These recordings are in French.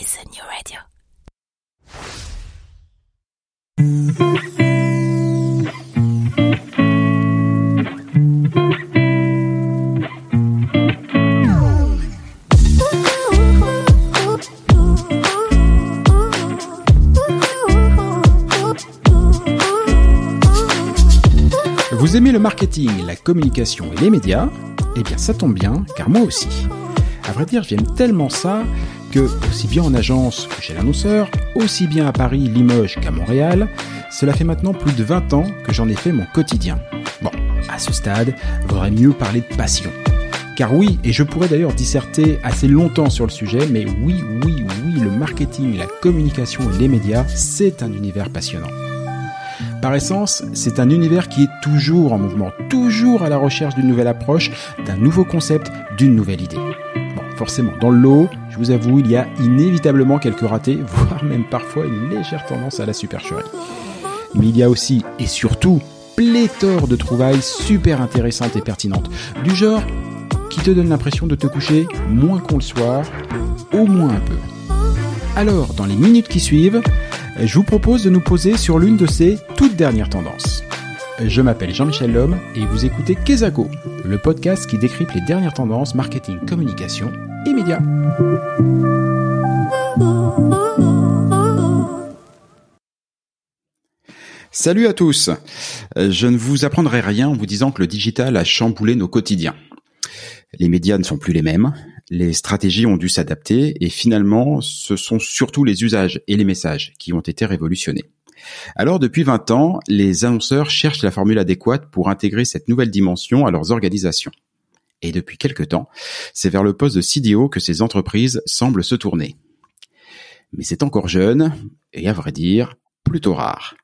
is new radio. Vous aimez le marketing, la communication et les médias? Eh bien ça tombe bien, car moi aussi. À vrai dire, j'aime tellement ça aussi bien en agence que chez l'annonceur, aussi bien à Paris, Limoges qu'à Montréal, cela fait maintenant plus de 20 ans que j'en ai fait mon quotidien. Bon, à ce stade, vaudrait mieux parler de passion. Car oui, et je pourrais d'ailleurs disserter assez longtemps sur le sujet, mais oui, oui, oui, le marketing, la communication et les médias, c'est un univers passionnant. Par essence, c'est un univers qui est toujours en mouvement, toujours à la recherche d'une nouvelle approche, d'un nouveau concept, d'une nouvelle idée. Bon, forcément, dans le lot, je vous avoue, il y a inévitablement quelques ratés, voire même parfois une légère tendance à la supercherie. Mais il y a aussi, et surtout, pléthore de trouvailles super intéressantes et pertinentes, du genre qui te donne l'impression de te coucher moins qu'on le soir, au moins un peu. Alors, dans les minutes qui suivent, je vous propose de nous poser sur l'une de ces toutes dernières tendances. Je m'appelle Jean-Michel Lhomme et vous écoutez Kezako, le podcast qui décrypte les dernières tendances marketing, communication et médias. Salut à tous. Je ne vous apprendrai rien en vous disant que le digital a chamboulé nos quotidiens. Les médias ne sont plus les mêmes, les stratégies ont dû s'adapter et finalement, ce sont surtout les usages et les messages qui ont été révolutionnés. Alors depuis 20 ans, les annonceurs cherchent la formule adéquate pour intégrer cette nouvelle dimension à leurs organisations. Et depuis quelque temps, c'est vers le poste de CDO que ces entreprises semblent se tourner. Mais c'est encore jeune et à vrai dire, plutôt rare.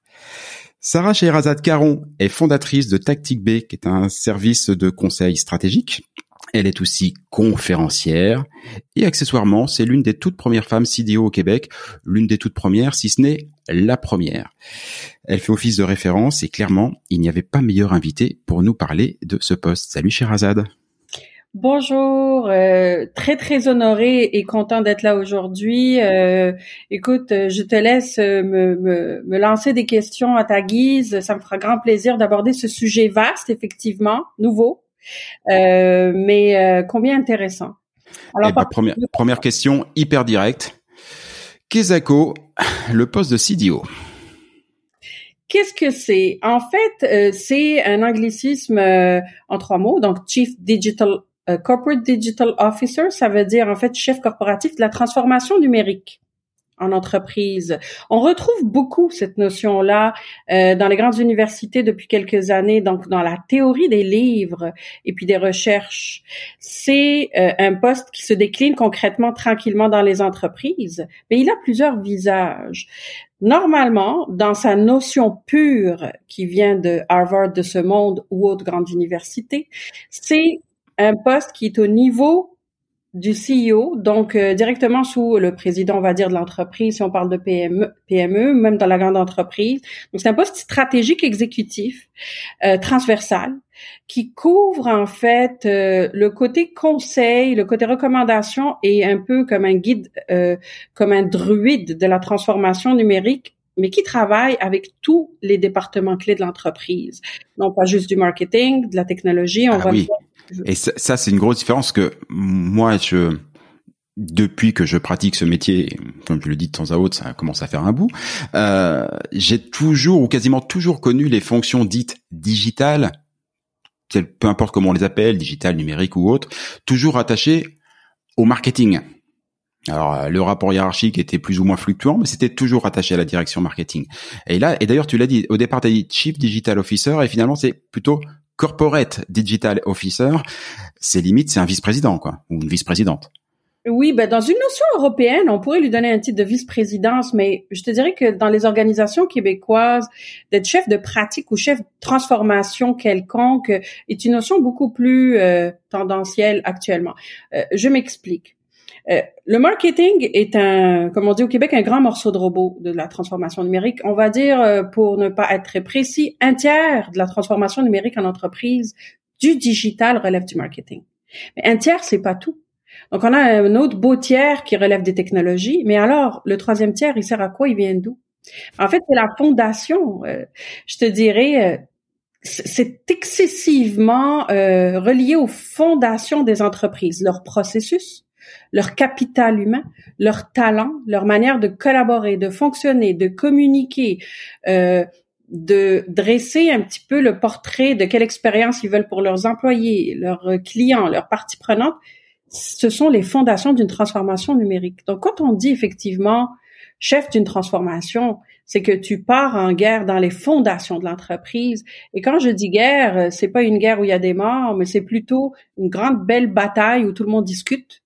Sarah Sherazade Caron est fondatrice de Tactic B, qui est un service de conseil stratégique elle est aussi conférencière et accessoirement, c'est l'une des toutes premières femmes CDO au Québec, l'une des toutes premières, si ce n'est la première. Elle fait office de référence et clairement, il n'y avait pas meilleur invité pour nous parler de ce poste. Salut Sherazade. Bonjour, euh, très très honoré et content d'être là aujourd'hui. Euh, écoute, je te laisse me, me, me, lancer des questions à ta guise. Ça me fera grand plaisir d'aborder ce sujet vaste, effectivement, nouveau, euh, mais euh, combien intéressant. Alors, eh ben, première, première question hyper directe. Kezako, le poste de CDO. Qu'est-ce que c'est? En fait, euh, c'est un anglicisme en trois mots, donc Chief Digital Corporate Digital Officer, ça veut dire en fait chef corporatif de la transformation numérique en entreprise. On retrouve beaucoup cette notion-là euh, dans les grandes universités depuis quelques années, donc dans la théorie des livres et puis des recherches. C'est euh, un poste qui se décline concrètement, tranquillement dans les entreprises, mais il a plusieurs visages. Normalement, dans sa notion pure qui vient de Harvard, de ce monde ou autre grande université, c'est un poste qui est au niveau du CEO, donc euh, directement sous le président, on va dire, de l'entreprise, si on parle de PME, PME, même dans la grande entreprise. Donc, c'est un poste stratégique exécutif, euh, transversal, qui couvre en fait euh, le côté conseil, le côté recommandation et un peu comme un guide, comme un druide de la transformation numérique mais qui travaille avec tous les départements clés de l'entreprise. Non pas juste du marketing, de la technologie, on ah va oui. Et ça, c'est une grosse différence que moi, je depuis que je pratique ce métier, comme je le dis de temps à autre, ça commence à faire un bout. Euh, j'ai toujours ou quasiment toujours connu les fonctions dites digitales, peu importe comment on les appelle, digital, numérique ou autre, toujours attachées au marketing. Alors euh, le rapport hiérarchique était plus ou moins fluctuant, mais c'était toujours attaché à la direction marketing. Et là, et d'ailleurs tu l'as dit, au départ tu dit Chief Digital Officer, et finalement c'est plutôt corporate digital officer, c'est limite, c'est un vice-président, quoi, ou une vice-présidente. Oui, ben dans une notion européenne, on pourrait lui donner un titre de vice-présidence, mais je te dirais que dans les organisations québécoises, d'être chef de pratique ou chef de transformation quelconque est une notion beaucoup plus euh, tendancielle actuellement. Euh, je m'explique. Euh, le marketing est un, comme on dit au Québec, un grand morceau de robot de la transformation numérique. On va dire, euh, pour ne pas être précis, un tiers de la transformation numérique en entreprise du digital relève du marketing. Mais un tiers, c'est pas tout. Donc, on a un autre beau tiers qui relève des technologies, mais alors, le troisième tiers, il sert à quoi? Il vient d'où? En fait, c'est la fondation. Euh, je te dirais, c'est excessivement relié aux fondations des entreprises, leur processus, leur capital humain, leur talent, leur manière de collaborer, de fonctionner, de communiquer, de dresser un petit peu le portrait de quelle expérience ils veulent pour leurs employés, leurs clients, leurs parties prenantes ce sont les fondations d'une transformation numérique. Donc, quand on dit effectivement chef d'une transformation, c'est que tu pars en guerre dans les fondations de l'entreprise. Et quand je dis guerre, euh, c'est pas une guerre où il y a des morts, mais c'est plutôt une grande belle bataille où tout le monde discute,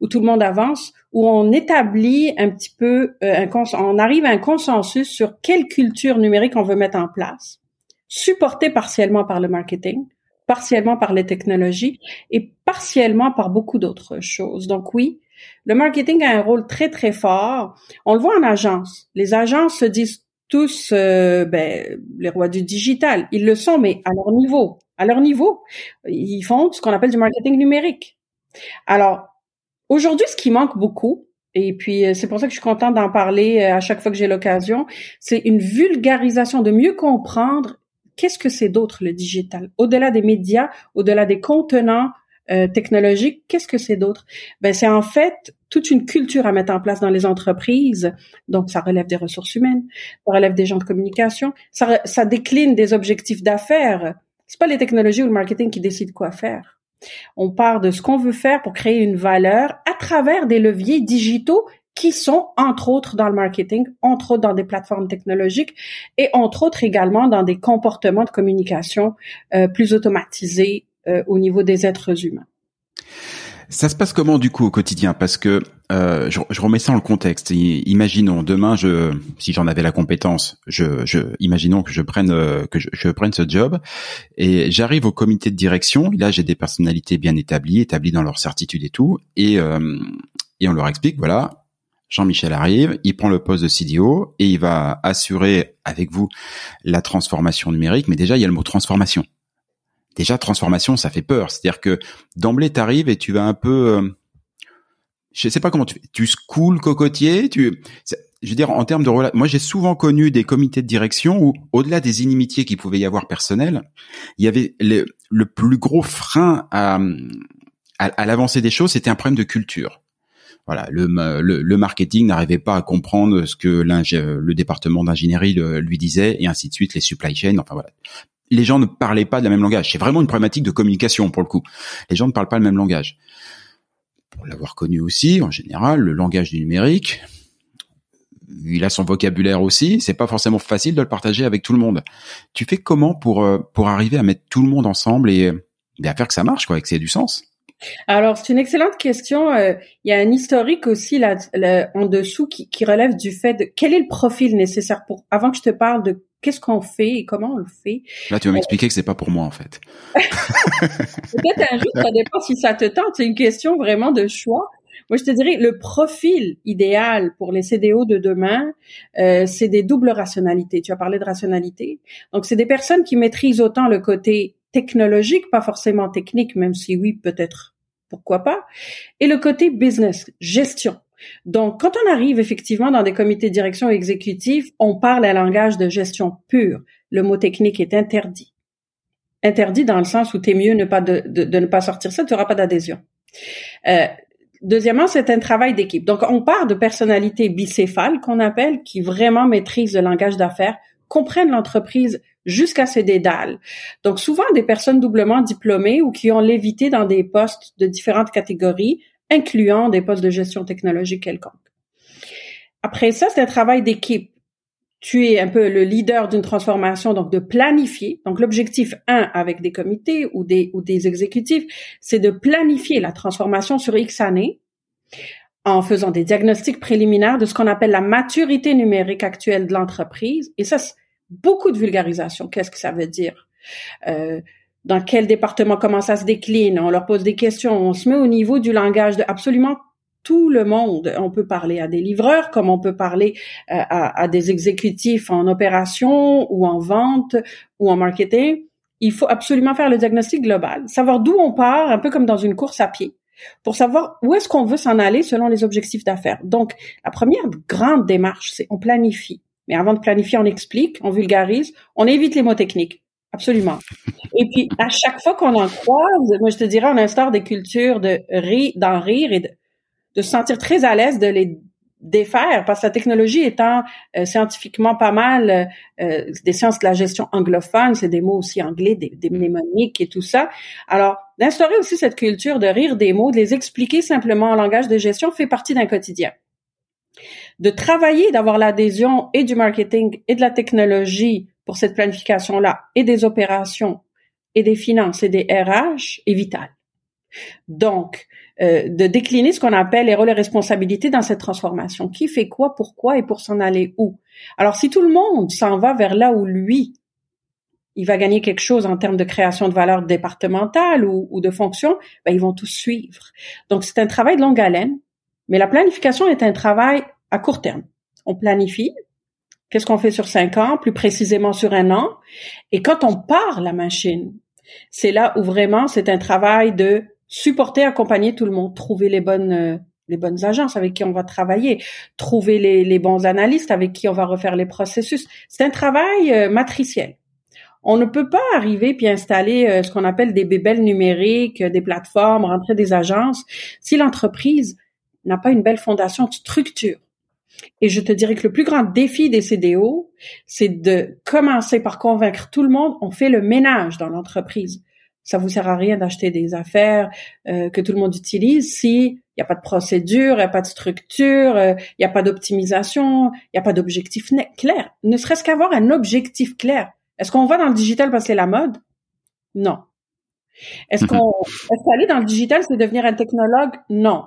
où tout le monde avance, où on établit un petit peu, euh, un on arrive à un consensus sur quelle culture numérique on veut mettre en place, supporté partiellement par le marketing, partiellement par les technologies et partiellement par beaucoup d'autres choses. Donc oui, le marketing a un rôle très très fort. On le voit en agence. Les agences se disent tous euh, ben, les rois du digital. Ils le sont, mais à leur niveau. À leur niveau, ils font ce qu'on appelle du marketing numérique. Alors aujourd'hui, ce qui manque beaucoup, et puis euh, c'est pour ça que je suis contente d'en parler euh, à chaque fois que j'ai l'occasion, c'est une vulgarisation de mieux comprendre qu'est-ce que c'est d'autre le digital Au-delà des médias, au-delà des contenants euh, technologiques, qu'est-ce que c'est d'autre? Ben c'est en fait toute une culture à mettre en place dans les entreprises. Donc ça relève des ressources humaines, ça relève des gens de communication, ça, ça décline des objectifs d'affaires. C'est pas les technologies ou le marketing qui décident quoi faire. On part de ce qu'on veut faire pour créer une valeur à travers des leviers digitaux qui sont entre autres dans le marketing, entre autres dans des plateformes technologiques et entre autres également dans des comportements de communication euh, plus automatisés euh, au niveau des êtres humains. Ça se passe comment du coup au quotidien? Parce que euh, je, je, remets ça en le contexte. Imaginons demain, je, si j'en avais la compétence, je, je, imaginons que je prenne que je, je prenne ce job et j'arrive au comité de direction. Là, j'ai des personnalités bien établies, établies dans leur certitude et tout, et et on leur explique voilà, Jean-Michel arrive, il prend le poste de CDO et il va assurer avec vous la transformation numérique. Mais déjà, il y a le mot transformation. Déjà, transformation, ça fait peur. C'est-à-dire que d'emblée, tu arrives et tu vas un peu... Euh, je sais pas comment tu. Tu secoues le cocotier. Tu, je veux dire, en termes de moi, j'ai souvent connu des comités de direction où, au-delà des inimitiés qu'il pouvait y avoir personnelles, il y avait le, plus gros frein à, à, l'avancée des choses, c'était un problème de culture voilà, le, le, marketing n'arrivait pas à comprendre ce que le département d'ingénierie lui disait et ainsi de suite, les supply chains, enfin voilà. Les gens ne parlaient pas de la même langage. C'est vraiment une problématique de communication pour le coup. Les gens ne parlent pas le même langage. Pour l'avoir connu aussi, en général, le langage du numérique, il a son vocabulaire aussi. C'est pas forcément facile de le partager avec tout le monde. Tu fais comment pour euh, pour arriver à mettre tout le monde ensemble et, à faire que ça marche, quoi, et que ça ait du sens? Alors, c'est une excellente question. Euh, il y a un historique aussi là, en dessous qui, qui, relève du fait de quel est le profil nécessaire pour. Avant que je te parle de qu'est-ce qu'on fait et comment on le fait? Là, tu vas m'expliquer que c'est pas pour moi en fait. Peut-être un jour, ça dépend si ça te tente. C'est une question vraiment de choix. Moi, je te dirais, le profil idéal pour les CDO de demain, euh, c'est des doubles rationalités. Tu as parlé de rationalité. Donc, c'est des personnes qui maîtrisent autant le côté technologique, pas forcément technique, même si oui, peut-être, pourquoi pas, et le côté business, gestion. Donc, quand on arrive effectivement dans des comités de direction exécutifs, on parle un langage de gestion pure. Le mot technique est interdit. Interdit dans le sens où t'es mieux ne pas de, de, ne pas sortir ça, tu n'auras pas d'adhésion. Euh, deuxièmement, c'est un travail d'équipe. Donc, on part de personnalités bicéphales qu'on appelle, qui vraiment maîtrisent le langage d'affaires, comprennent l'entreprise jusqu'à ses dédales. Donc souvent des personnes doublement diplômées ou qui ont lévité dans des postes de différentes catégories, incluant des postes de gestion technologique quelconque. Après ça, c'est un travail d'équipe. Tu es un peu le leader d'une transformation, donc de planifier. Donc l'objectif 1 avec des comités ou des, ou des exécutifs, c'est de planifier la transformation sur X années en faisant des diagnostics préliminaires de ce qu'on appelle la maturité numérique actuelle de l'entreprise. Et ça, beaucoup de vulgarisation. Qu'est-ce que ça veut dire? Euh, dans quel département, comment ça se décline? On leur pose des questions. On se met au niveau du langage de absolument tout le monde. On peut parler à des livreurs, comme on peut parler euh, à, à, des exécutifs en opération ou en vente ou en marketing. Il faut absolument faire le diagnostic global, savoir d'où on part, un peu comme dans une course à pied. pour savoir où est-ce qu'on veut s'en aller selon les objectifs d'affaires. Donc, la première grande démarche, c'est on planifie. Mais avant de planifier, on explique, on vulgarise, on évite les mots techniques. Absolument. Et puis, à chaque fois qu'on en croise, moi, je te dirais, on instaure des cultures de rire, d'en rire et de, de se sentir très à l'aise de les défaire parce que la technologie étant euh, scientifiquement pas mal euh, euh, des sciences de la gestion anglophone, c'est des mots aussi anglais, des, des mnémoniques et tout ça. Alors, d'instaurer aussi cette culture de rire des mots, de les expliquer simplement en langage de gestion fait partie d'un quotidien. De travailler, d'avoir l'adhésion et du marketing et de la technologie pour cette planification-là et des opérations et des finances et des RH est vital. Donc, euh, de décliner ce qu'on appelle les rôles et responsabilités dans cette transformation. Qui fait quoi, pourquoi et pour s'en aller où? Alors, si tout le monde s'en va vers là où lui, il va gagner quelque chose en termes de création de valeur départementale ou, de fonction, ben, ils vont tous suivre. Donc, c'est un travail de longue haleine, mais la planification est un travail à court terme. On planifie, Qu'est-ce qu'on fait sur cinq ans, plus précisément sur un an? Et quand on part la machine, c'est là où vraiment c'est un travail de supporter, accompagner tout le monde, trouver les bonnes euh, les bonnes agences avec qui on va travailler, trouver les, les bons analystes avec qui on va refaire les processus. C'est un travail euh, matriciel. On ne peut pas arriver puis installer euh, ce qu'on appelle des bébelles numériques, des plateformes, rentrer des agences si l'entreprise n'a pas une belle fondation de structure. Et je te dirais que le plus grand défi des CDO, c'est de commencer par convaincre tout le monde, on fait le ménage dans l'entreprise ça vous sert à rien d'acheter des affaires euh, que tout le monde utilise si il n'y a pas de procédure, il n'y a pas de structure, euh, il n'y a pas d'optimisation, il n'y a pas d'objectif clair. Ne serait-ce qu'avoir un objectif clair. Est-ce qu'on va dans le digital parce que c'est la mode? Non. Est-ce mhm. qu'on est-ce qu'aller dans le digital, c'est devenir un technologue? Non.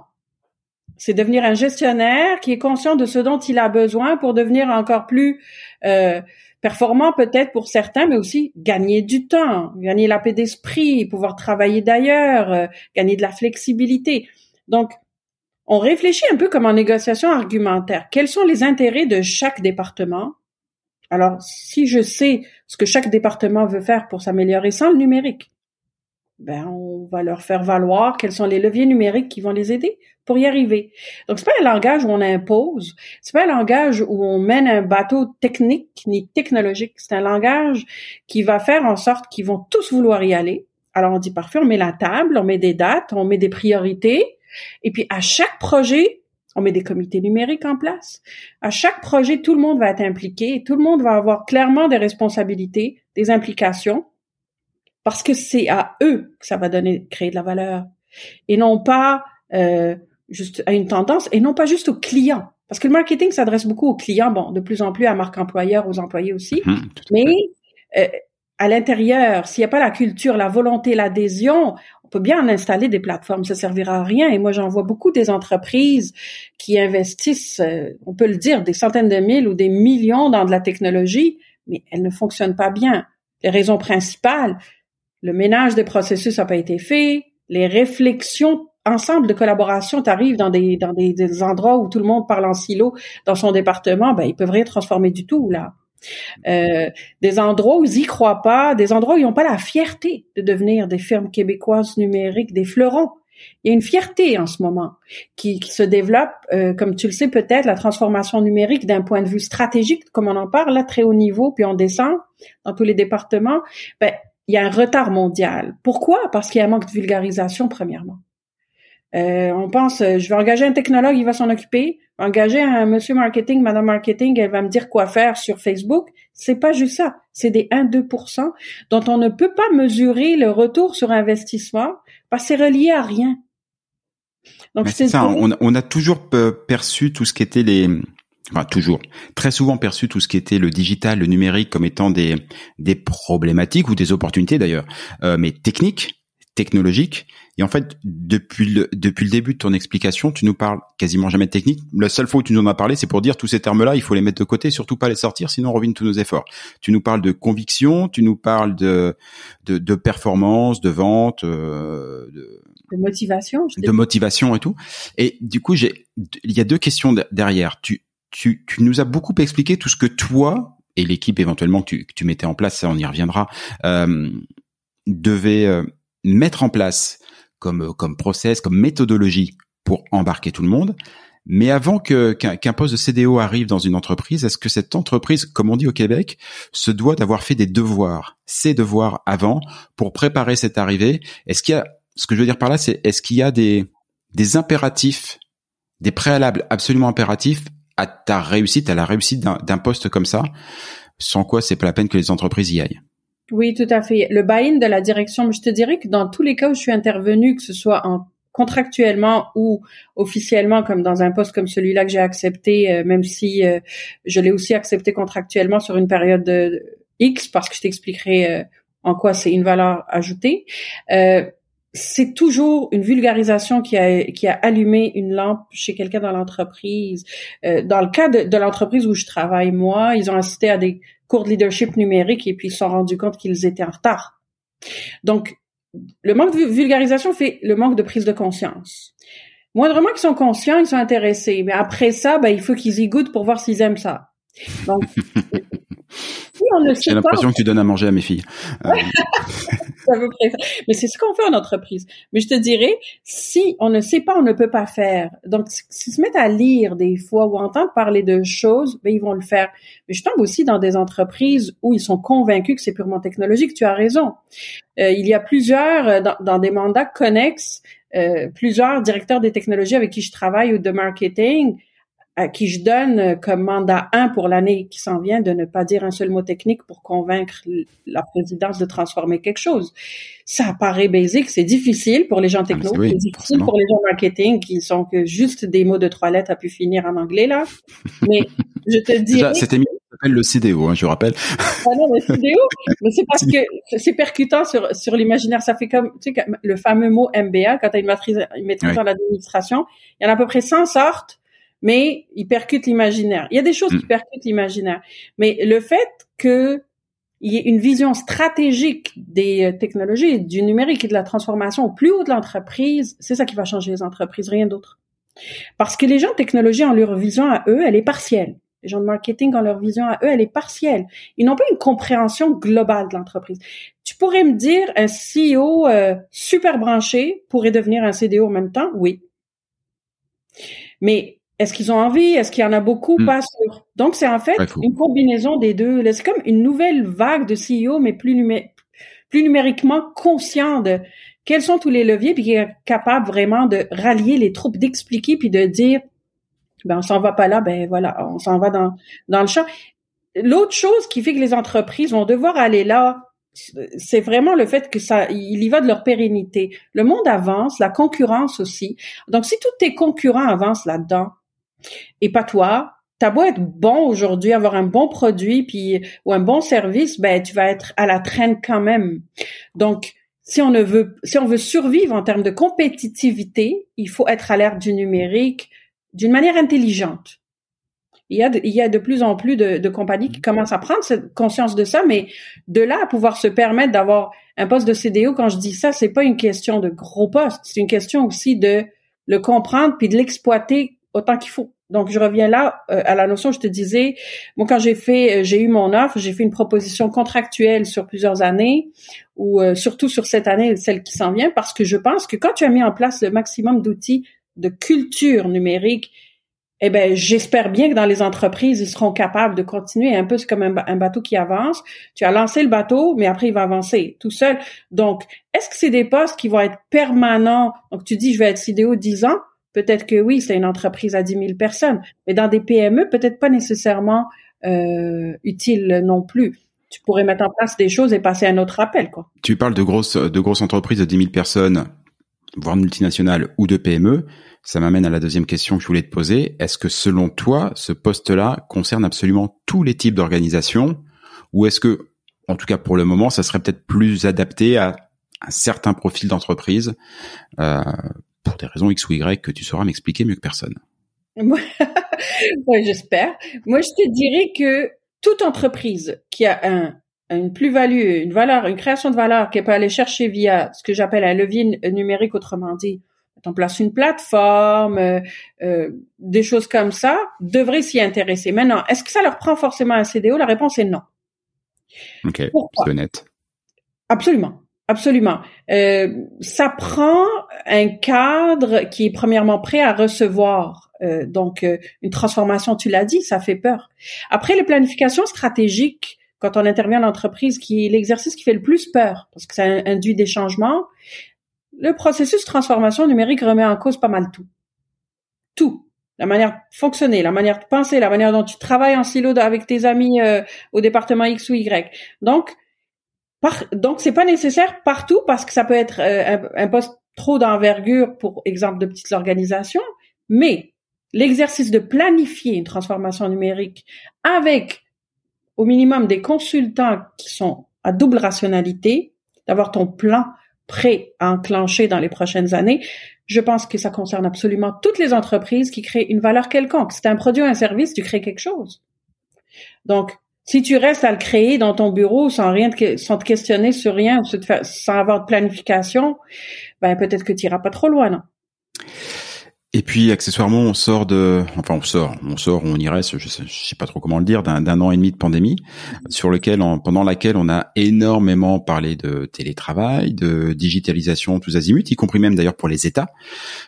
C'est devenir un gestionnaire qui est conscient de ce dont il a besoin pour devenir encore plus euh, performant peut-être pour certains, mais aussi gagner du temps, gagner la paix d'esprit, pouvoir travailler d'ailleurs, euh, gagner de la flexibilité. Donc, on réfléchit un peu comme en négociation argumentaire. Quels sont les intérêts de chaque département? Alors, si je sais ce que chaque département veut faire pour s'améliorer sans le numérique, ben on va leur faire valoir quels sont les leviers numériques qui vont les aider pour y arriver. Donc c'est pas un langage où on impose, c'est pas un langage où on mène un bateau technique ni technologique, c'est un langage qui va faire en sorte qu'ils vont tous vouloir y aller. Alors on dit parfait, on met la table, on met des dates, on met des priorités et puis à chaque projet, on met des comités numériques en place. À chaque projet, tout le monde va être impliqué et tout le monde va avoir clairement des responsabilités, des implications parce que c'est à eux que ça va donner créer de la valeur et non pas euh, juste à une tendance et non pas juste aux clients. Parce que le marketing s'adresse beaucoup aux clients bon de plus en plus à marque employeur aux employés aussi. Mmh, mais euh, à l'intérieur s'il n'y a pas la culture la volonté l'adhésion on peut bien en installer des plateformes ça servira à rien. Et moi j'en vois beaucoup des entreprises qui investissent euh, on peut le dire des centaines de mille ou des millions dans de la technologie mais elles ne fonctionnent pas bien. Les raisons principales le ménage des processus n'a pas été fait, les réflexions ensemble de collaboration t'arrivent dans des dans des, endroits où tout le monde parle en silo dans son département, ben ils peuvent rien transformer du tout là. Euh, des endroits où ils y croient pas, des endroits où ils n'ont pas la fierté de devenir des firmes québécoises numériques, des fleurons. Il y a une fierté en ce moment qui, qui se développe, euh, comme tu le sais peut-être, la transformation numérique d'un point de vue stratégique, comme on en parle là, très haut niveau, puis on descend dans tous les départements. Ben, il y a un retard mondial. Pourquoi? Parce qu'il y a un manque de vulgarisation, premièrement. Euh, on pense, euh, je vais engager un technologue, il va s'en occuper. Engager un monsieur marketing, madame marketing, elle va me dire quoi faire sur Facebook. C'est pas juste ça. C'est des 1-2% dont on ne peut pas mesurer le retour sur investissement parce que c'est relié à rien. Donc c'est ça. On, on, a toujours perçu tout ce qui était les enfin toujours, très souvent perçu tout ce qui était le digital, le numérique comme étant des des problématiques ou des opportunités d'ailleurs, euh, mais techniques, technologiques. Et en fait, depuis le depuis le début de ton explication, tu nous parles quasiment jamais de technique. La seule fois où tu nous en as parlé, c'est pour dire tous ces termes-là, il faut les mettre de côté, surtout pas les sortir, sinon on ruine tous nos efforts. Tu nous parles de conviction, tu nous parles de de, de performance, de vente, euh, de de motivation, de motivation et tout. Et du coup, j'ai, il y a deux questions derrière. Tu, tu, tu nous as beaucoup expliqué tout ce que toi et l'équipe éventuellement que tu, que tu mettais en place, ça on y reviendra, euh, devait euh, mettre en place comme comme process, comme méthodologie pour embarquer tout le monde. Mais avant que qu'un poste de CDO arrive dans une entreprise, est-ce que cette entreprise, comme on dit au Québec, se doit d'avoir fait des devoirs, ses devoirs avant pour préparer cette arrivée? Est-ce qu'il y a, ce que je veux dire par là, c'est est-ce qu'il y a des des impératifs, des préalables absolument impératifs à ta réussite, à la réussite d'un poste comme ça, sans quoi c'est pas la peine que les entreprises y aillent? Oui, tout à fait. Le buy-in de la direction, je te dirais que dans tous les cas où je suis intervenue, que ce soit en contractuellement ou officiellement, comme dans un poste comme celui-là que j'ai accepté, euh, même si euh, je l'ai aussi accepté contractuellement sur une période de X, parce que je t'expliquerai euh, en quoi c'est une valeur ajoutée c'est toujours une vulgarisation qui a, qui a allumé une lampe chez quelqu'un dans l'entreprise. Dans le cas de, de l'entreprise où je travaille, moi, ils ont assisté à des cours de leadership numérique et puis ils se sont rendus compte qu'ils étaient en retard. Donc, le manque de vulgarisation fait le manque de prise de conscience. Moindrement qu'ils sont conscients, ils sont intéressés. Mais après ça, ben, il faut qu'ils y goûtent pour voir s'ils aiment ça. Donc, J'ai l'impression que tu donnes à manger à mes filles. Euh, mais c'est ce qu'on fait en entreprise. Mais je te dirais, si on ne sait pas, on ne peut pas faire. Donc, s'ils se mettent à lire des fois ou entendre parler de choses, ben, ils vont le faire. Mais je tombe aussi dans des entreprises où ils sont convaincus que c'est purement technologique. Tu as raison. Euh, il y a plusieurs, euh, dans, dans des mandats connexes, euh, plusieurs directeurs des technologies avec qui je travaille ou de marketing à qui je donne euh, comme mandat 1 pour l'année qui s'en vient de ne pas dire un seul mot technique pour convaincre la présidence de transformer quelque chose. Ça paraît basique, c'est difficile pour les gens ah, techno, c'est difficile pour les gens marketing qui sont que juste des mots de trois lettres à pu finir en anglais là. Mais je te dis. S'appelle le CDO, hein, je rappelle. Ah non, le CDO, mais c'est parce que c'est percutant sur sur l'imaginaire. Ça fait comme tu sais le fameux mot MBA quand tu as une maîtrise, une maîtrise dans l'administration, il y en a à peu près 100 sortes mais il percute l'imaginaire. Il y a des choses qui mm. percutent l'imaginaire, mais le fait que il y ait une vision stratégique des euh, technologies, du numérique et de la transformation au plus haut de l'entreprise, c'est ça qui va changer les entreprises, rien d'autre. Parce que les gens de technologie ont leur vision à eux, elle est partielle. Les gens de marketing ont leur vision à eux, elle est partielle. Ils n'ont pas une compréhension globale de l'entreprise. Tu pourrais me dire, un CEO euh, super branché pourrait devenir un CDO en même temps? Oui. Mais est-ce qu'ils ont envie? Est-ce qu'il y en a beaucoup? Hmm. Pas sûr. Donc, c'est en fait une combinaison des deux. C'est comme une nouvelle vague de CEO, mais plus, plus numériquement conscient de quels sont tous les leviers, puis qui est capable vraiment de rallier les troupes, d'expliquer, puis de dire, ben, on s'en va pas là, ben voilà, on s'en va dans, dans le champ. L'autre chose qui fait que les entreprises vont devoir aller là, c'est vraiment le fait que ça, il y va de leur pérennité. Le monde avance, la concurrence aussi. Donc, si tous tes concurrents avancent là-dedans, et pas toi. T'as beau être bon aujourd'hui, avoir un bon produit puis ou un bon service, ben tu vas être à la traîne quand même. Donc si on ne veut si on veut survivre en termes de compétitivité, il faut être à l'ère du numérique d'une manière intelligente. Il y a de, il y a de plus en plus de, de, compagnies qui commencent à prendre cette conscience de ça, mais de là à pouvoir se permettre d'avoir un poste de CDO, quand je dis ça, c'est pas une question de gros poste, c'est une question aussi de le comprendre puis de l'exploiter autant qu'il faut. Donc, je reviens là euh, à la notion, je te disais, moi, quand j'ai fait, euh, j'ai eu mon offre, j'ai fait une proposition contractuelle sur plusieurs années, ou euh, surtout sur cette année, celle qui s'en vient, parce que je pense que quand tu as mis en place le maximum d'outils de culture numérique, eh ben, j'espère bien que dans les entreprises, ils seront capables de continuer un peu, c'est comme un, bateau qui avance. Tu as lancé le bateau, mais après, il va avancer tout seul. Donc, est-ce que c'est des postes qui vont être permanents? Donc, tu dis, je vais être CDO 10 ans. Peut-être que oui, c'est une entreprise à 10 000 personnes, mais dans des PME, peut-être pas nécessairement euh, utile non plus. Tu pourrais mettre en place des choses et passer à un autre appel. Quoi. Tu parles de grosses, de grosses entreprises de 10 000 personnes, voire multinationales ou de PME. Ça m'amène à la deuxième question que je voulais te poser. Est-ce que selon toi, ce poste-là concerne absolument tous les types d'organisations ou est-ce que, en tout cas pour le moment, ça serait peut-être plus adapté à un certain profil d'entreprise euh, pour des raisons X ou Y que tu sauras m'expliquer mieux que personne. oui, j'espère. Moi, je te dirais que toute entreprise qui a un, une plus-value, une valeur, une création de valeur qu'elle peut aller chercher via ce que j'appelle un levier numérique, autrement dit, en place une plateforme, euh, euh, des choses comme ça, devrait s'y intéresser. Maintenant, est-ce que ça leur prend forcément un CDO La réponse est non. Ok, c'est honnête. Absolument. Absolument. Euh, ça prend un cadre qui est premièrement prêt à recevoir. Euh, donc, euh, une transformation, tu l'as dit, ça fait peur. Après, les planifications stratégiques, quand on intervient en entreprise, qui est l'exercice qui fait le plus peur, parce que ça induit des changements, le processus transformation numérique remet en cause pas mal tout. Tout. La manière de fonctionner, la manière de penser, la manière dont tu travailles en silo avec tes amis euh, au département X ou Y. Donc, par, donc c'est pas nécessaire partout parce que ça peut être un poste trop d'envergure pour exemple de petites organisations, mais l'exercice de planifier une transformation numérique avec au minimum des consultants qui sont à double rationalité, d'avoir ton plan prêt à enclencher dans les prochaines années, je pense que ça concerne absolument toutes les entreprises qui créent une valeur quelconque. Si un produit ou un service, tu crées quelque chose. Donc, si tu restes à le créer dans ton bureau sans rien, sans te questionner sur rien, sans avoir de planification, ben peut-être que tu iras pas trop loin, non? Et puis accessoirement, on sort de, enfin on sort, on sort, on y reste, je sais, sais pas trop comment le dire, d'un an et demi de pandémie, sur lequel, pendant laquelle on a énormément parlé de télétravail, de digitalisation tous azimuts, y compris même d'ailleurs pour les États,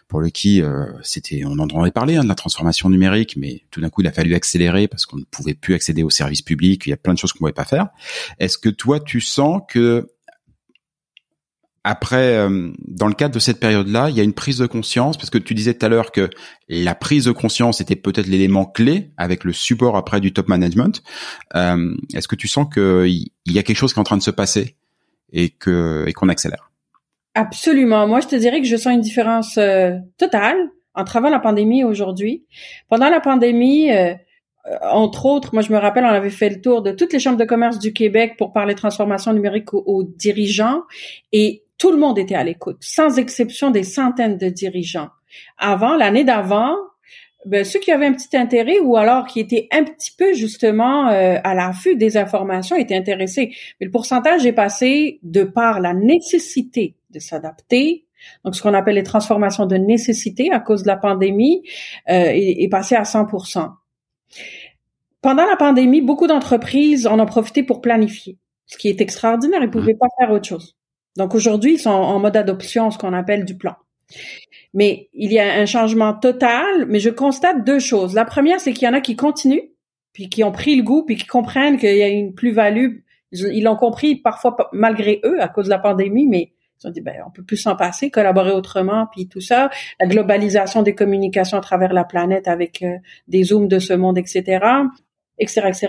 pour le qui euh, c'était, on en entendait parler hein, de la transformation numérique, mais tout d'un coup il a fallu accélérer parce qu'on ne pouvait plus accéder aux services publics, il y a plein de choses qu'on pouvait pas faire. Est-ce que toi tu sens que après, euh, dans le cadre de cette période-là, il y a une prise de conscience, parce que tu disais tout à l'heure que la prise de conscience était peut-être l'élément clé avec le support après du top management. Euh, est-ce que tu sens qu'il y a quelque chose qui est en train de se passer et que et qu'on accélère? Absolument. Moi, je te dirais que je sens une différence euh, totale entre avant la pandémie et aujourd'hui. Pendant la pandémie, entre autres, moi je me rappelle, on avait fait le tour de toutes les chambres de commerce du Québec pour parler transformation numérique aux dirigeants et tout le monde était à l'écoute, sans exception des centaines de dirigeants. Avant, l'année d'avant, ben, ceux qui avaient un petit intérêt ou alors qui étaient un petit peu justement euh, à l'affût des informations étaient intéressés. Mais le pourcentage est passé de par la nécessité de s'adapter, donc ce qu'on appelle les transformations de nécessité à cause de la pandémie, euh, est, passé à 100% Pendant la pandémie, beaucoup d'entreprises en ont profité pour planifier, ce qui est extraordinaire. Ils ne pouvaient pas faire autre chose. Donc aujourd'hui, ils sont en mode adoption, ce qu'on appelle du plan. Mais il y a un changement total, mais je constate deux choses. La première, c'est qu'il y en a qui continuent, puis qui ont pris le goût, puis qui comprennent qu'il y a une plus-value. Ils l'ont compris parfois malgré eux à cause de la pandémie, mais ils ont dit ben on peut plus s'en passer, collaborer autrement, puis tout ça, la globalisation des communications à travers la planète avec euh, des zooms de ce monde, etc., etc., etc.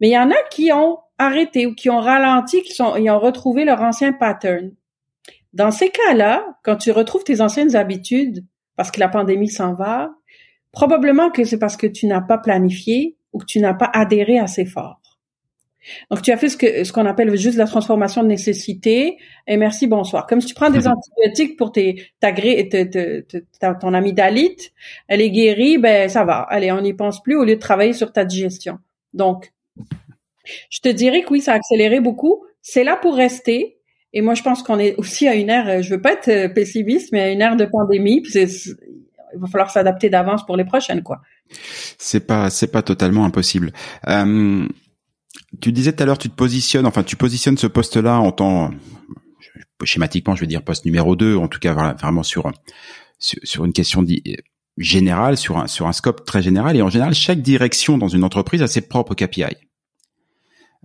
Mais il y en a qui ont arrêté ou qui ont ralenti, qui sont, ils ont retrouvé leur ancien pattern. Dans ces cas-là, quand tu retrouves tes anciennes habitudes, parce que la pandémie s'en va, probablement que c'est parce que tu n'as pas planifié ou que tu n'as pas adhéré assez fort. Donc, tu as fait ce que ce qu'on appelle juste la transformation de nécessité. Et merci, bonsoir. Comme si tu prends des antibiotiques pour tes ta, ta, ton amygdalite, elle est guérie, ben ça va. Allez, on n'y pense plus au lieu de travailler sur ta digestion. Donc, je te dirais que oui, ça a accéléré beaucoup. C'est là pour rester. Et moi, je pense qu'on est aussi à une ère, euh, je veux pas être euh, pessimiste, mais à une ère de pandémie. Il va falloir s'adapter d'avance pour les prochaines, quoi. C'est pas, c'est pas totalement impossible. Euh, tu disais tout à l'heure, tu te positionnes, enfin, tu positionnes ce poste-là en tant, schématiquement, je veux dire poste numéro 2, en tout cas, vraiment sur, sur, sur une question générale, sur un, sur un scope très général. Et en général, chaque direction dans une entreprise a ses propres KPI.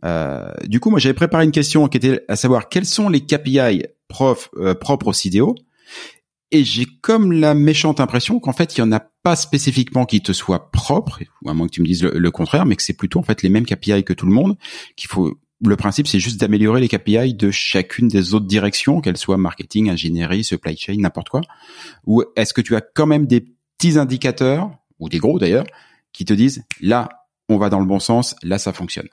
Euh, du coup, moi, j'avais préparé une question qui était à savoir quels sont les KPI prof, euh, propres au CDO. Et j'ai comme la méchante impression qu'en fait, il y en a pas spécifiquement qui te soient propres, à moins que tu me dises le, contraire, mais que c'est plutôt en fait les mêmes KPI que tout le monde. Qu'il faut, le principe, c'est juste d'améliorer les KPI de chacune des autres directions, qu'elles soient marketing, ingénierie, supply chain, n'importe quoi. Ou est-ce que tu as quand même des petits indicateurs ou des gros d'ailleurs qui te disent là, on va dans le bon sens, là, ça fonctionne.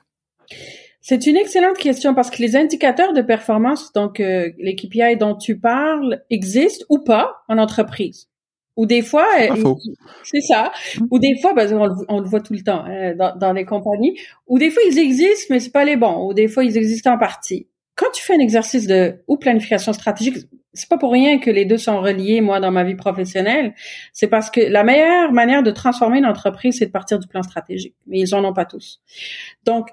C'est une excellente question parce que les indicateurs de performance, donc euh, les KPI dont tu parles, existent ou pas en entreprise. Ou des fois, c'est ça. Ou des fois, ben, on, le, voit tout le temps hein, dans, dans, les compagnies. Ou des fois, ils existent, mais c'est pas les bons. Ou des fois, ils existent en partie. Quand tu fais un exercice de ou planification stratégique, c'est pas pour rien que les deux sont reliés. Moi, dans ma vie professionnelle, c'est parce que la meilleure manière de transformer une entreprise, c'est de partir du plan stratégique. Mais ils en ont pas tous. Donc,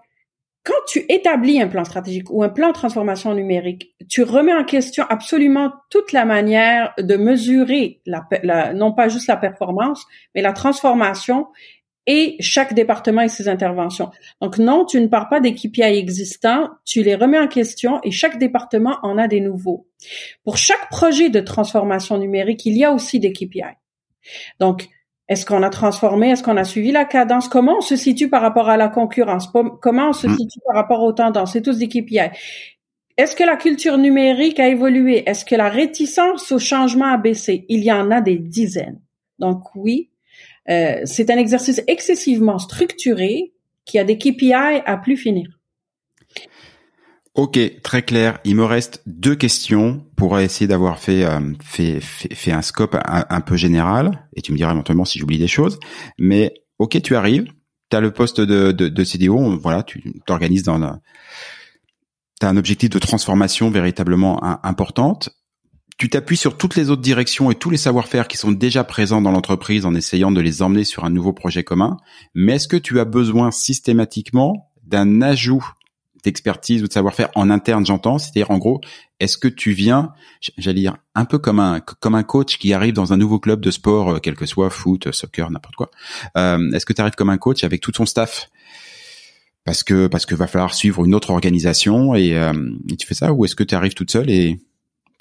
quand tu établis un plan stratégique ou un plan de transformation numérique, tu remets en question absolument toute la manière de mesurer la, non pas juste la performance, mais la transformation et chaque département et ses interventions. Donc non, tu ne pars pas des KPI existants, tu les remets en question et chaque département en a des nouveaux. Pour chaque projet de transformation numérique, il y a aussi des KPI. Donc, est-ce qu'on a transformé? Est-ce qu'on a suivi la cadence? Comment on se situe par rapport à la concurrence? Comment on se hmm. situe par rapport aux tendances? C'est tous des KPI. Est-ce que la culture numérique a évolué? Est-ce que la réticence au changement a baissé? Il y en a des dizaines. Donc oui, euh, c'est un exercice excessivement structuré qui a des KPI à plus finir. Ok, très clair. Il me reste deux questions pour essayer d'avoir fait, euh, fait, fait, un scope un, peu général. Et tu me diras éventuellement si j'oublie des choses. Mais ok, tu arrives. Tu as le poste de, de, de CDO. Voilà, tu t'organises dans... Tu as un objectif de transformation véritablement importante. Tu t'appuies sur toutes les autres directions et tous les savoir-faire qui sont déjà présents dans l'entreprise en essayant de les emmener sur un nouveau projet commun. Mais est-ce que tu as besoin systématiquement d'un ajout d'expertise ou de savoir-faire en interne, j'entends? C'est-à-dire, en gros, est-ce que tu viens, j'allais dire, un peu comme un comme un coach qui arrive dans un nouveau club de sport, euh, quel que soit, foot, soccer, n'importe quoi. Euh, est-ce que tu arrives comme un coach avec tout son staff? Parce que parce que va falloir suivre une autre organisation et, euh, et tu fais ça ou est-ce que tu arrives toute seule et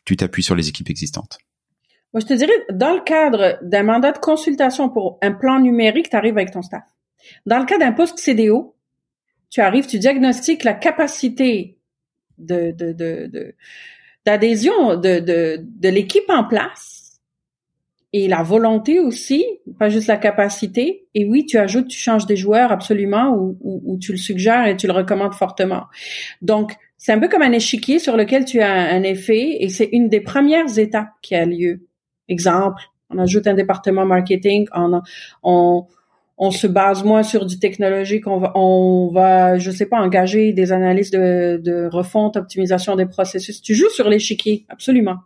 tu t'appuies sur les équipes existantes Moi, je te dirais, dans le cadre d'un mandat de consultation pour un plan numérique, tu arrives avec ton staff. Dans le cas d'un poste CDO, tu arrives, tu diagnostiques la capacité de, de, d'adhésion de, de, de l'équipe en place et la volonté aussi, pas juste la capacité. Et oui, tu ajoutes, tu changes des joueurs absolument ou, ou, tu le suggères et tu le recommandes fortement. Donc, c'est un peu comme un échiquier sur lequel tu as un effet et c'est une des premières étapes qui a lieu. Exemple, on ajoute un département marketing, on, on, on se base moins sur du technologique, on va, on va, je sais pas, engager des analystes de, de refonte, optimisation des processus. Tu joues sur l'échiquier, absolument.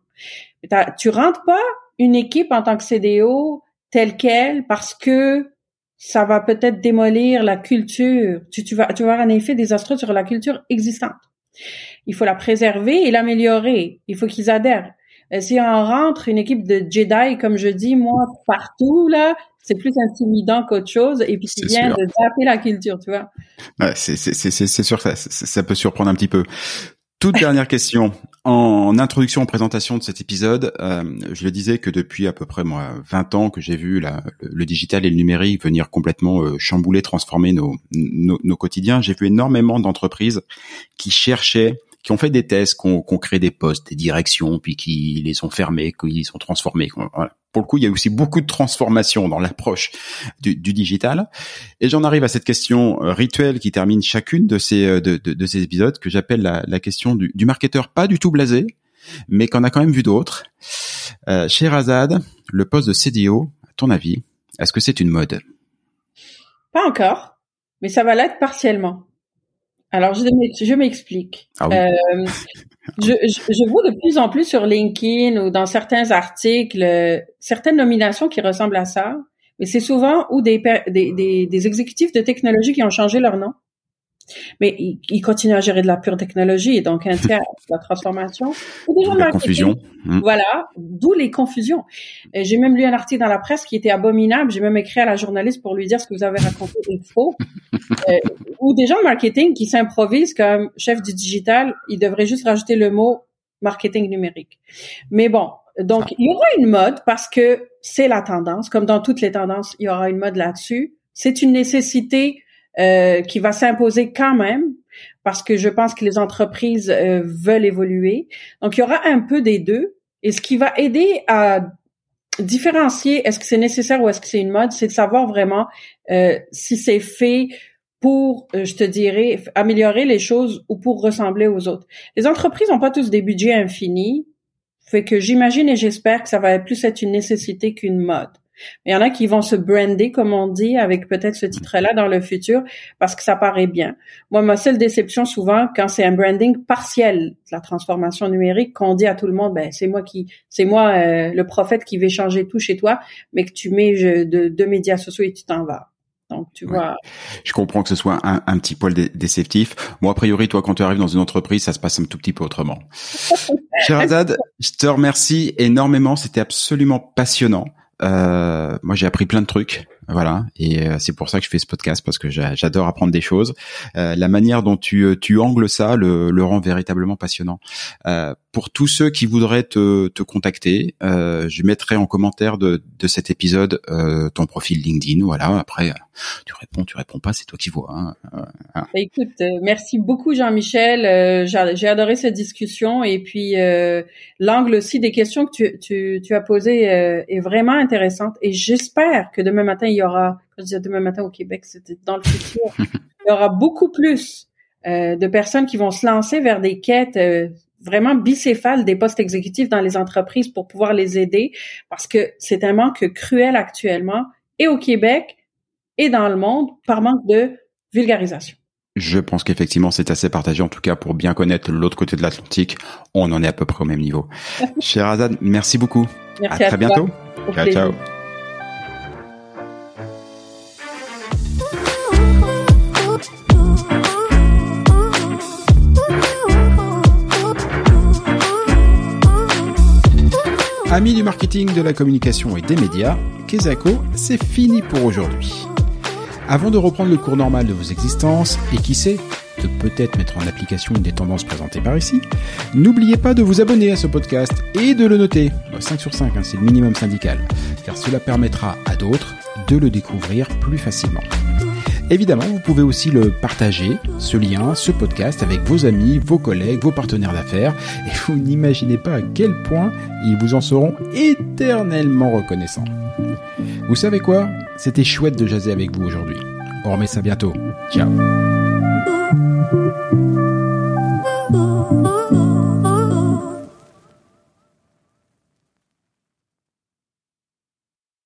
Tu rentres pas une équipe en tant que CDO telle qu'elle parce que ça va peut-être démolir la culture. Tu, tu vas, tu vas avoir un effet désastreux sur la culture existante. Il faut la préserver et l'améliorer. Il faut qu'ils adhèrent. Euh, si on rentre une équipe de Jedi, comme je dis, moi, partout, là, c'est plus intimidant qu'autre chose et puis qui vient de taper la culture, tu vois. Ouais, c'est sûr ça, ça peut surprendre un petit peu. Toute dernière question. En introduction, en présentation de cet épisode, euh, je le disais que depuis à peu près moi 20 ans que j'ai vu le, digital et le numérique venir complètement euh, chambouler, transformer nos quotidiens, j'ai vu énormément d'entreprises qui cherchaient qui ont fait des tests, qui ont, créé des postes, des directions, puis qui les ont fermés, qui sont transformés. Pour le coup, il y a aussi beaucoup de transformations dans l'approche du, du, digital. Et j'en arrive à cette question euh, rituelle qui termine chacune de ces euh, de, de, de ces épisodes que j'appelle la, la, question du, du, marketeur pas du tout blasé, mais qu'on a quand même vu d'autres. Euh, chez Razad, le poste de CDO, à ton avis, est-ce que c'est une mode? Pas encore, mais ça va l'être partiellement. Alors, je, m'explique. Ah euh, je, je, vois de plus en plus sur LinkedIn ou dans certains articles certaines nominations qui ressemblent à ça, mais c'est souvent ou des, des, des exécutifs de technologie qui ont changé leur nom mais il, il, continue à gérer de la pure technologie et donc un tiers de la transformation. la confusion. Hmm. Voilà, d'où les confusions. J'ai même lu un article dans la presse qui était abominable. J'ai même écrit à la journaliste pour lui dire ce que vous avez raconté est faux. euh, ou des gens de marketing qui s'improvisent comme chef du digital, ils devraient juste rajouter le mot marketing numérique. Mais bon, donc il y aura une mode parce que c'est la tendance. Comme dans toutes les tendances, il y aura une mode là-dessus. C'est une nécessité euh, qui va s'imposer quand même parce que je pense que les entreprises euh, veulent évoluer. Donc, il y aura un peu des deux. Et ce qui va aider à différencier est-ce que c'est nécessaire ou est-ce que c'est une mode, c'est de savoir vraiment euh, si c'est fait pour, je te dirais, améliorer les choses ou pour ressembler aux autres. Les entreprises n'ont pas tous des budgets infinis, fait que j'imagine et j'espère que ça va plus être une nécessité qu'une mode. Mais il y en a qui vont se brander, comme on dit, avec peut-être ce titre-là dans le futur, parce que ça paraît bien. Moi, ma seule déception souvent, quand c'est un branding partiel, la transformation numérique, qu'on dit à tout le monde, ben c'est moi qui, c'est moi euh, le prophète qui vais changer tout chez toi, mais que tu mets deux médias sociaux et tu t'en vas. Donc, tu vois. Je comprends que ce soit un, un petit poil déceptif. Moi, a priori, toi, quand tu arrives dans une entreprise, ça se passe un tout petit peu autrement. Sherazade, je te remercie énormément. C'était absolument passionnant. Euh, moi, j'ai appris plein de trucs. Voilà, et euh, c'est pour ça que je fais ce podcast parce que j'adore apprendre des choses. Euh, la manière dont tu, euh, tu angles ça le, le rend véritablement passionnant. Euh, pour tous ceux qui voudraient te, te contacter, euh, je mettrai en commentaire de, de cet épisode ton profil LinkedIn. Voilà, après tu réponds, tu réponds pas, c'est toi qui vois. Hein. Bah, écoute, merci beaucoup Jean-Michel. J'ai adoré cette discussion et puis l'angle aussi des questions que tu, tu, tu as posées est vraiment intéressante et j'espère que demain matin il y aura, je disais demain matin au Québec, c'était dans le futur, il y aura beaucoup plus euh, de personnes qui vont se lancer vers des quêtes euh, vraiment bicéphales des postes exécutifs dans les entreprises pour pouvoir les aider, parce que c'est un manque cruel actuellement, et au Québec et dans le monde, par manque de vulgarisation. Je pense qu'effectivement, c'est assez partagé. En tout cas, pour bien connaître l'autre côté de l'Atlantique, on en est à peu près au même niveau. Cher Azad, merci beaucoup. Merci à, très bientôt. Ciao, ciao. Amis du marketing, de la communication et des médias, Kezako, c'est fini pour aujourd'hui. Avant de reprendre le cours normal de vos existences, et qui sait, de peut-être mettre en application une des tendances présentées par ici, n'oubliez pas de vous abonner à ce podcast et de le noter. 5 sur 5, hein, c'est le minimum syndical, car cela permettra à d'autres de le découvrir plus facilement. Évidemment, vous pouvez aussi le partager, ce lien, ce podcast avec vos amis, vos collègues, vos partenaires d'affaires, et vous n'imaginez pas à quel point ils vous en seront éternellement reconnaissants. Vous savez quoi? C'était chouette de jaser avec vous aujourd'hui. On remet ça bientôt. Ciao